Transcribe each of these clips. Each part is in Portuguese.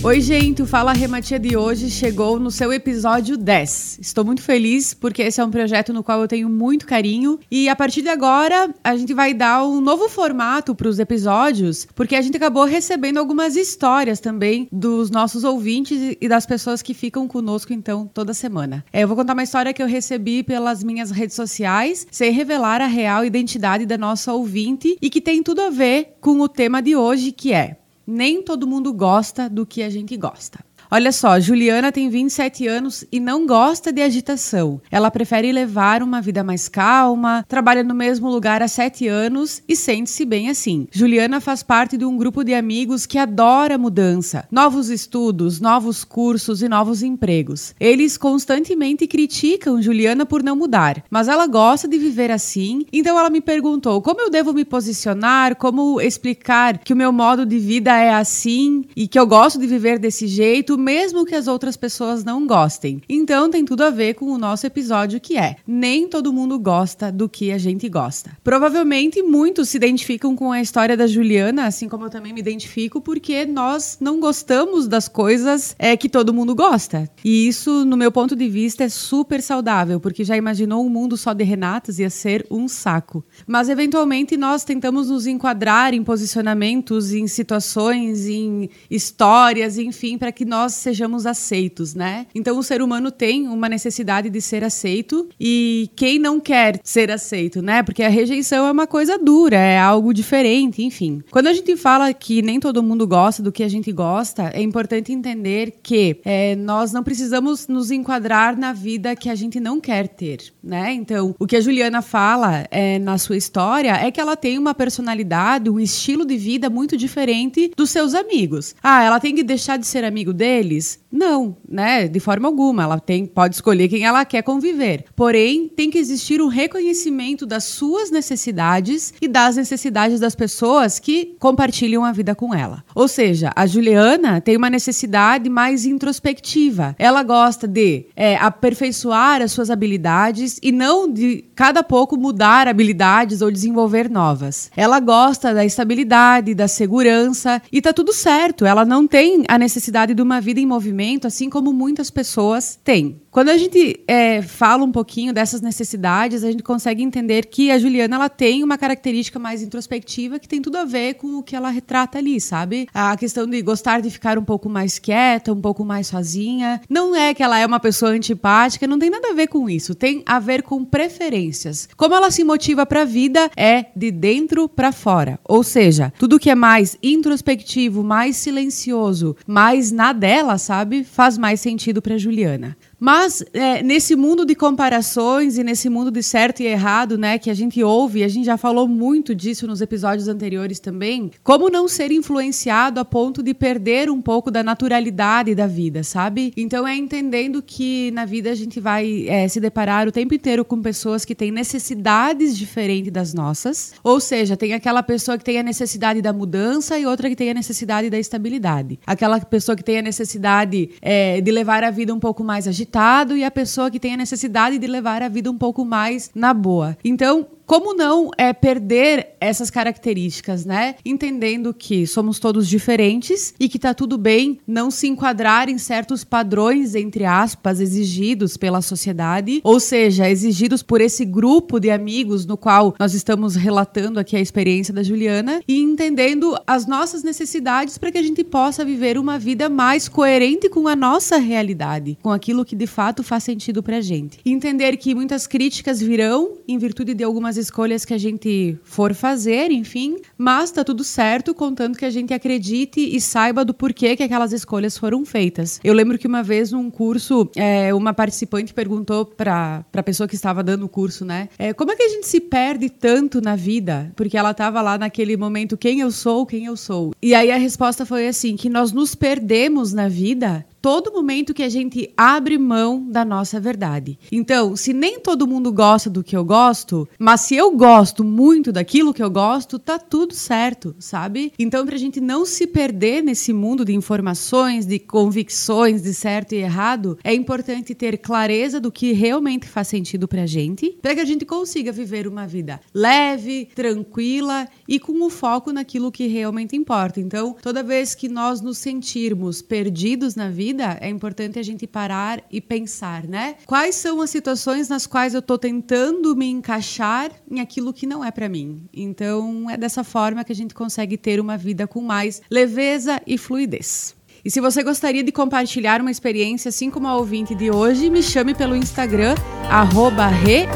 Oi, gente, o Fala Rematia de hoje chegou no seu episódio 10. Estou muito feliz porque esse é um projeto no qual eu tenho muito carinho e a partir de agora a gente vai dar um novo formato para os episódios, porque a gente acabou recebendo algumas histórias também dos nossos ouvintes e das pessoas que ficam conosco então toda semana. É, eu vou contar uma história que eu recebi pelas minhas redes sociais, sem revelar a real identidade da nossa ouvinte e que tem tudo a ver com o tema de hoje, que é nem todo mundo gosta do que a gente gosta. Olha só, Juliana tem 27 anos e não gosta de agitação. Ela prefere levar uma vida mais calma, trabalha no mesmo lugar há 7 anos e sente-se bem assim. Juliana faz parte de um grupo de amigos que adora mudança, novos estudos, novos cursos e novos empregos. Eles constantemente criticam Juliana por não mudar, mas ela gosta de viver assim, então ela me perguntou como eu devo me posicionar, como explicar que o meu modo de vida é assim e que eu gosto de viver desse jeito mesmo que as outras pessoas não gostem. Então tem tudo a ver com o nosso episódio que é: nem todo mundo gosta do que a gente gosta. Provavelmente muitos se identificam com a história da Juliana, assim como eu também me identifico, porque nós não gostamos das coisas é, que todo mundo gosta. E isso, no meu ponto de vista, é super saudável, porque já imaginou um mundo só de Renatas ia ser um saco. Mas eventualmente nós tentamos nos enquadrar em posicionamentos, em situações, em histórias, enfim, para que nós nós sejamos aceitos, né? Então o ser humano tem uma necessidade de ser aceito e quem não quer ser aceito, né? Porque a rejeição é uma coisa dura, é algo diferente, enfim. Quando a gente fala que nem todo mundo gosta do que a gente gosta, é importante entender que é, nós não precisamos nos enquadrar na vida que a gente não quer ter, né? Então, o que a Juliana fala é, na sua história é que ela tem uma personalidade, um estilo de vida muito diferente dos seus amigos. Ah, ela tem que deixar de ser amigo dele deles? Não, né? De forma alguma. Ela tem, pode escolher quem ela quer conviver. Porém, tem que existir um reconhecimento das suas necessidades e das necessidades das pessoas que compartilham a vida com ela. Ou seja, a Juliana tem uma necessidade mais introspectiva. Ela gosta de é, aperfeiçoar as suas habilidades e não de cada pouco mudar habilidades ou desenvolver novas. Ela gosta da estabilidade, da segurança e tá tudo certo. Ela não tem a necessidade de uma vida em movimento, assim como muitas pessoas têm. Quando a gente é, fala um pouquinho dessas necessidades, a gente consegue entender que a Juliana ela tem uma característica mais introspectiva que tem tudo a ver com o que ela retrata ali, sabe? A questão de gostar de ficar um pouco mais quieta, um pouco mais sozinha. Não é que ela é uma pessoa antipática, não tem nada a ver com isso. Tem a ver com preferências. Como ela se motiva para a vida é de dentro para fora. Ou seja, tudo que é mais introspectivo, mais silencioso, mais na dela, sabe? Faz mais sentido para Juliana. Mas é, nesse mundo de comparações e nesse mundo de certo e errado, né, que a gente ouve, a gente já falou muito disso nos episódios anteriores também, como não ser influenciado a ponto de perder um pouco da naturalidade da vida, sabe? Então é entendendo que na vida a gente vai é, se deparar o tempo inteiro com pessoas que têm necessidades diferentes das nossas, ou seja, tem aquela pessoa que tem a necessidade da mudança e outra que tem a necessidade da estabilidade, aquela pessoa que tem a necessidade é, de levar a vida um pouco mais agitada agitado e a pessoa que tem a necessidade de levar a vida um pouco mais na boa. Então, como não é perder essas características, né? Entendendo que somos todos diferentes e que tá tudo bem não se enquadrar em certos padrões, entre aspas, exigidos pela sociedade, ou seja, exigidos por esse grupo de amigos no qual nós estamos relatando aqui a experiência da Juliana e entendendo as nossas necessidades para que a gente possa viver uma vida mais coerente com a nossa realidade, com aquilo que de fato faz sentido pra gente. entender que muitas críticas virão em virtude de algumas escolhas que a gente for fazer, enfim, mas tá tudo certo, contando que a gente acredite e saiba do porquê que aquelas escolhas foram feitas. Eu lembro que uma vez num curso, é, uma participante perguntou para a pessoa que estava dando o curso, né? É, como é que a gente se perde tanto na vida? Porque ela estava lá naquele momento, quem eu sou, quem eu sou. E aí a resposta foi assim: que nós nos perdemos na vida todo momento que a gente abre mão da nossa verdade. Então, se nem todo mundo gosta do que eu gosto, mas se eu gosto muito daquilo que eu gosto, tá tudo certo, sabe? Então, pra gente não se perder nesse mundo de informações, de convicções de certo e errado, é importante ter clareza do que realmente faz sentido pra gente, para que a gente consiga viver uma vida leve, tranquila e com o foco naquilo que realmente importa. Então, toda vez que nós nos sentirmos perdidos na vida, é importante a gente parar e pensar, né? Quais são as situações nas quais eu tô tentando me encaixar em aquilo que não é para mim? Então, é dessa forma que a gente consegue ter uma vida com mais leveza e fluidez. E se você gostaria de compartilhar uma experiência assim como a ouvinte de hoje, me chame pelo Instagram, arroba re,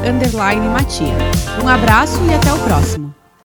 Um abraço e até o próximo.